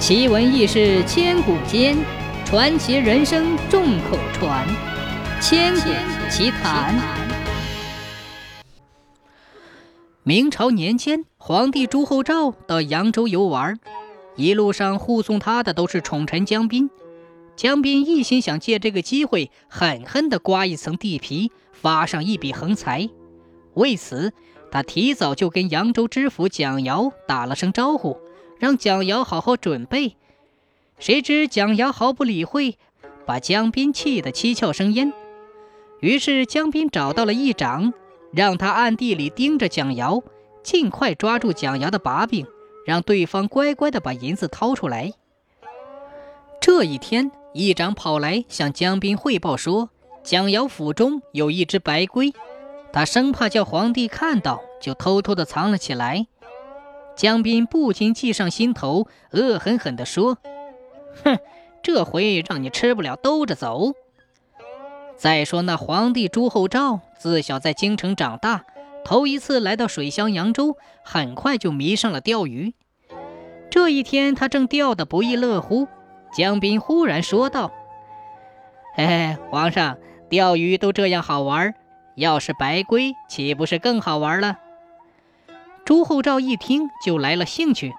奇闻异事千古间，传奇人生众口传。千古奇谈。明朝年间，皇帝朱厚照到扬州游玩，一路上护送他的都是宠臣江彬。江彬一心想借这个机会狠狠地刮一层地皮，发上一笔横财。为此，他提早就跟扬州知府蒋尧打了声招呼。让蒋瑶好好准备，谁知蒋瑶毫不理会，把江斌气得七窍生烟。于是江斌找到了议长，让他暗地里盯着蒋瑶，尽快抓住蒋瑶的把柄，让对方乖乖的把银子掏出来。这一天，议长跑来向江斌汇报说，蒋瑶府中有一只白龟，他生怕叫皇帝看到，就偷偷的藏了起来。江彬不禁计上心头，恶狠狠地说：“哼，这回让你吃不了兜着走。再说那皇帝朱厚照，自小在京城长大，头一次来到水乡扬州，很快就迷上了钓鱼。这一天，他正钓得不亦乐乎，江彬忽然说道：‘嘿哎，皇上，钓鱼都这样好玩，要是白龟，岂不是更好玩了？’”朱厚照一听就来了兴趣。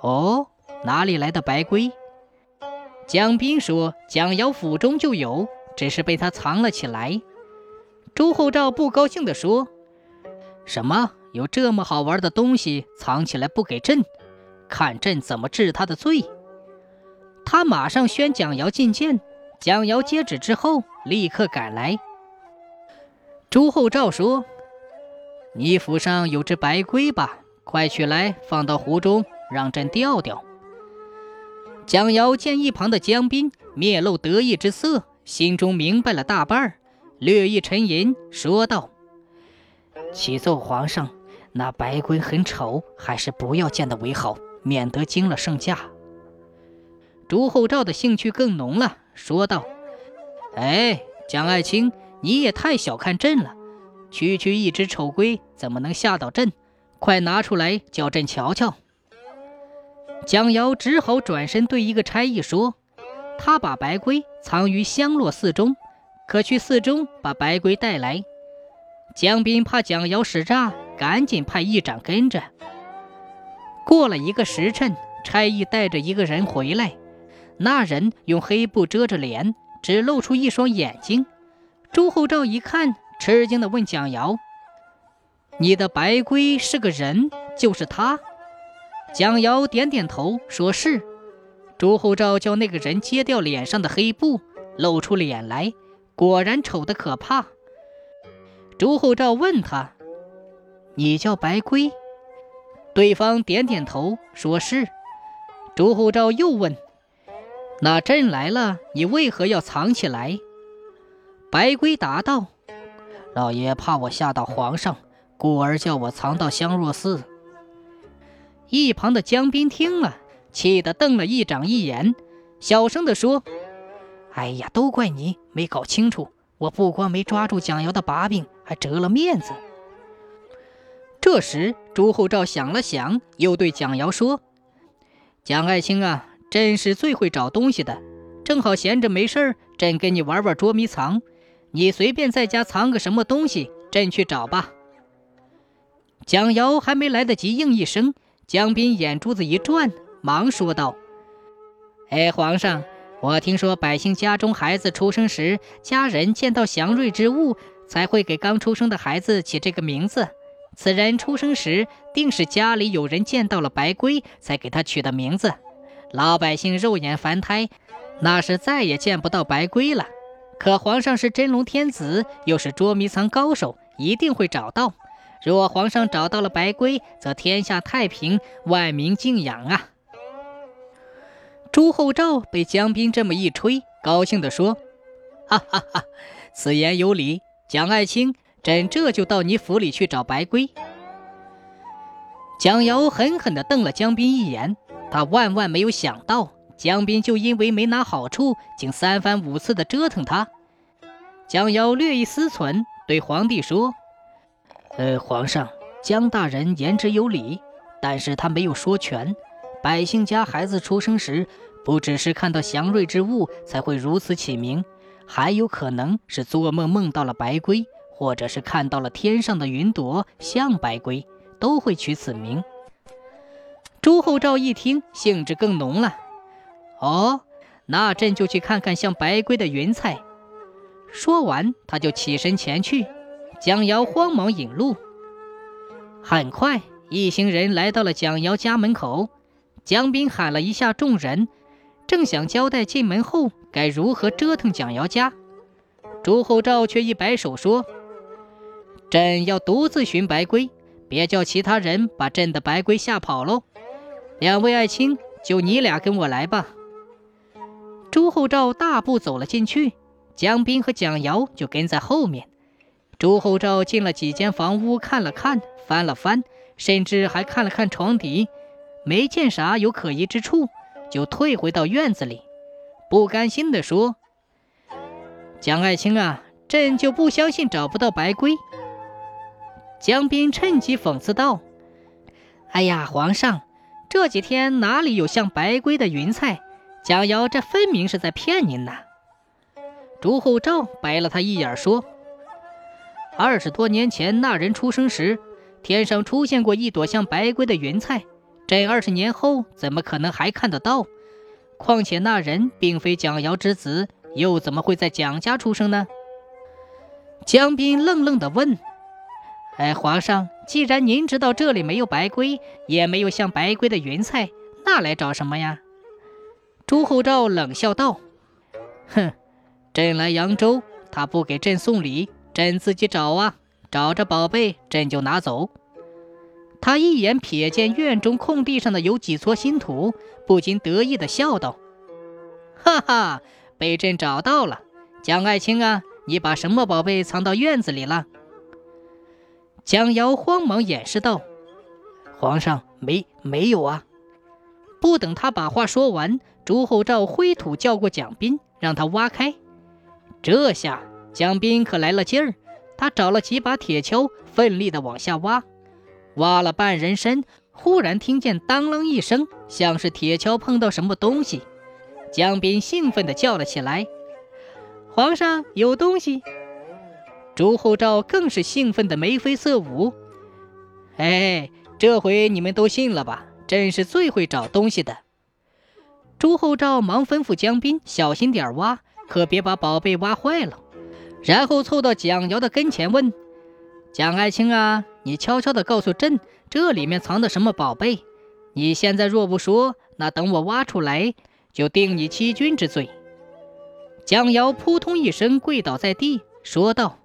哦，哪里来的白龟？蒋彬说：“蒋瑶府中就有，只是被他藏了起来。”朱厚照不高兴地说：“什么？有这么好玩的东西藏起来不给朕？看朕怎么治他的罪！”他马上宣蒋瑶觐见。蒋瑶接旨之后，立刻赶来。朱厚照说。你府上有只白龟吧？快取来，放到湖中，让朕钓钓。蒋瑶见一旁的江彬面露得意之色，心中明白了大半，略一沉吟，说道：“启奏皇上，那白龟很丑，还是不要见的为好，免得惊了圣驾。”朱厚照的兴趣更浓了，说道：“哎，蒋爱卿，你也太小看朕了。”区区一只丑龟怎么能吓到朕？快拿出来叫朕瞧瞧。蒋瑶只好转身对一个差役说：“他把白龟藏于香落寺中，可去寺中把白龟带来。”江彬怕蒋瑶使诈，赶紧派议长跟着。过了一个时辰，差役带着一个人回来，那人用黑布遮着脸，只露出一双眼睛。朱厚照一看。吃惊地问蒋瑶：“你的白龟是个人，就是他？”蒋瑶点点头，说是。朱厚照叫那个人揭掉脸上的黑布，露出脸来，果然丑得可怕。朱厚照问他：“你叫白龟？”对方点点头，说是。朱厚照又问：“那朕来了，你为何要藏起来？”白龟答道。老爷怕我吓到皇上，故而叫我藏到香若寺。一旁的江彬听了，气得瞪了一掌一眼，小声地说：“哎呀，都怪你没搞清楚！我不光没抓住蒋瑶的把柄，还折了面子。”这时，朱厚照想了想，又对蒋瑶说：“蒋爱卿啊，朕是最会找东西的，正好闲着没事儿，朕跟你玩玩捉迷藏。”你随便在家藏个什么东西，朕去找吧。蒋瑶还没来得及应一声，江彬眼珠子一转，忙说道：“哎，皇上，我听说百姓家中孩子出生时，家人见到祥瑞之物，才会给刚出生的孩子起这个名字。此人出生时，定是家里有人见到了白龟，才给他取的名字。老百姓肉眼凡胎，那是再也见不到白龟了。”可皇上是真龙天子，又是捉迷藏高手，一定会找到。若皇上找到了白龟，则天下太平，万民敬仰啊！朱厚照被江彬这么一吹，高兴地说：“哈哈哈，此言有理。蒋爱卿，朕这就到你府里去找白龟。”蒋瑶狠狠地瞪了江彬一眼，他万万没有想到。江彬就因为没拿好处，竟三番五次的折腾他。江瑶略一思忖，对皇帝说：“呃，皇上，江大人言之有理，但是他没有说全。百姓家孩子出生时，不只是看到祥瑞之物才会如此起名，还有可能是做梦梦到了白龟，或者是看到了天上的云朵像白龟，都会取此名。朱厚照一听，兴致更浓了。哦，那朕就去看看像白龟的云彩。说完，他就起身前去。蒋瑶慌忙引路。很快，一行人来到了蒋瑶家门口。江斌喊了一下众人，正想交代进门后该如何折腾蒋瑶家，朱厚照却一摆手说：“朕要独自寻白龟，别叫其他人把朕的白龟吓跑喽。两位爱卿，就你俩跟我来吧。”朱厚照大步走了进去，江斌和蒋瑶就跟在后面。朱厚照进了几间房屋，看了看，翻了翻，甚至还看了看床底。没见啥有可疑之处，就退回到院子里，不甘心地说：“蒋爱卿啊，朕就不相信找不到白龟。”江斌趁机讽刺道：“哎呀，皇上，这几天哪里有像白龟的云彩？蒋瑶这分明是在骗您呐！”朱厚照白了他一眼说：“二十多年前那人出生时，天上出现过一朵像白龟的云彩。”这二十年后怎么可能还看得到？况且那人并非蒋瑶之子，又怎么会在蒋家出生呢？江斌愣愣地问：“哎，皇上，既然您知道这里没有白龟，也没有像白龟的云彩，那来找什么呀？”朱厚照冷笑道：“哼，朕来扬州，他不给朕送礼，朕自己找啊，找着宝贝，朕就拿走。”他一眼瞥见院中空地上的有几撮新土，不禁得意地笑道：“哈哈，被朕找到了！江爱卿啊，你把什么宝贝藏到院子里了？”蒋瑶慌忙掩饰道：“皇上，没没有啊！”不等他把话说完，朱厚照挥土叫过蒋斌，让他挖开。这下蒋斌可来了劲儿，他找了几把铁锹，奋力地往下挖。挖了半人深，忽然听见当啷一声，像是铁锹碰到什么东西。江斌兴奋地叫了起来：“皇上有东西！”朱厚照更是兴奋得眉飞色舞。哎，这回你们都信了吧？朕是最会找东西的。朱厚照忙吩咐江斌小心点挖，可别把宝贝挖坏了。然后凑到蒋瑶的跟前问：“蒋爱卿啊？”你悄悄地告诉朕，这里面藏的什么宝贝？你现在若不说，那等我挖出来，就定你欺君之罪。蒋瑶扑通一声跪倒在地，说道：“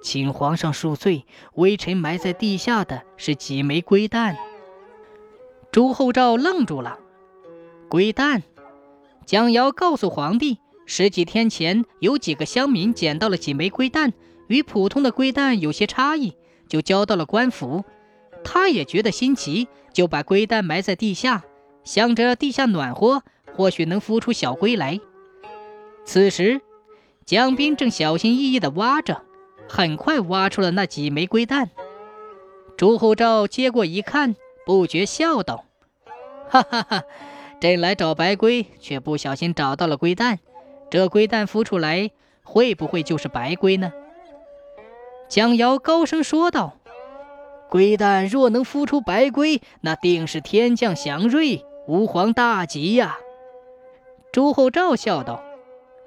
请皇上恕罪，微臣埋在地下的是几枚龟蛋。”朱厚照愣住了。龟蛋？蒋瑶告诉皇帝，十几天前有几个乡民捡到了几枚龟蛋，与普通的龟蛋有些差异。就交到了官府，他也觉得新奇，就把龟蛋埋在地下，想着地下暖和，或许能孵出小龟来。此时，江斌正小心翼翼地挖着，很快挖出了那几枚龟蛋。朱厚照接过一看，不觉笑道：“ 哈哈哈，朕来找白龟，却不小心找到了龟蛋，这龟蛋孵出来，会不会就是白龟呢？”蒋瑶高声说道：“龟蛋若能孵出白龟，那定是天降祥瑞，吾皇大吉呀！”朱厚照笑道：“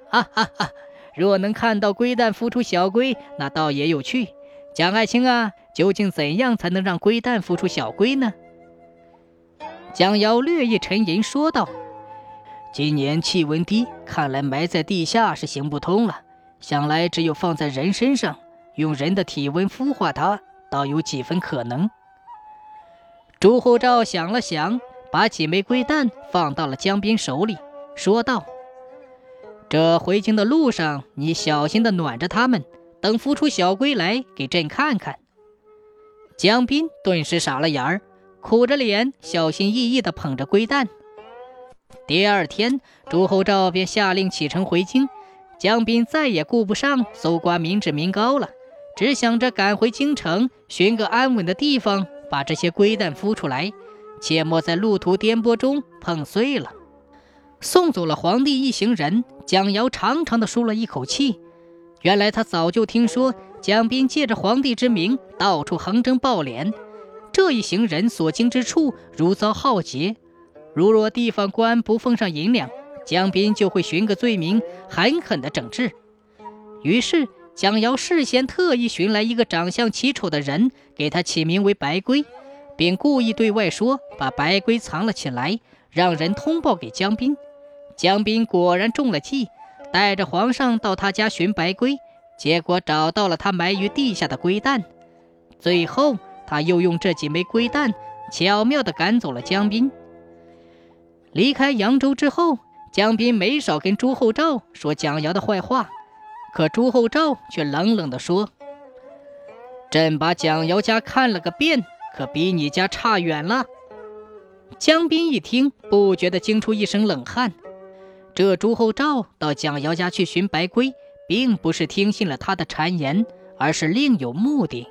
哈哈哈！若能看到龟蛋孵出小龟，那倒也有趣。蒋爱卿啊，究竟怎样才能让龟蛋孵出小龟呢？”江瑶略一沉吟说道：“今年气温低，看来埋在地下是行不通了，想来只有放在人身上。”用人的体温孵化它，倒有几分可能。朱厚照想了想，把几枚龟蛋放到了江边手里，说道：“这回京的路上，你小心的暖着它们，等孵出小龟来，给朕看看。”江斌顿时傻了眼儿，苦着脸，小心翼翼地捧着龟蛋。第二天，朱厚照便下令启程回京，江斌再也顾不上搜刮民脂民膏了。只想着赶回京城，寻个安稳的地方，把这些龟蛋孵出来，切莫在路途颠簸中碰碎了。送走了皇帝一行人，蒋瑶长长的舒了一口气。原来他早就听说蒋斌借着皇帝之名到处横征暴敛，这一行人所经之处如遭浩劫。如若地方官不奉上银两，江斌就会寻个罪名，狠狠的整治。于是蒋瑶事先特意寻来一个长相奇丑的人，给他起名为白龟，并故意对外说把白龟藏了起来，让人通报给江斌。江斌果然中了计，带着皇上到他家寻白龟，结果找到了他埋于地下的龟蛋。最后，他又用这几枚龟蛋巧妙地赶走了江斌。离开扬州之后，江斌没少跟朱厚照说蒋瑶的坏话，可朱厚照却冷冷地说：“朕把蒋瑶家看了个遍，可比你家差远了。”江斌一听，不觉得惊出一身冷汗。这朱厚照到蒋瑶家去寻白龟，并不是听信了他的谗言，而是另有目的。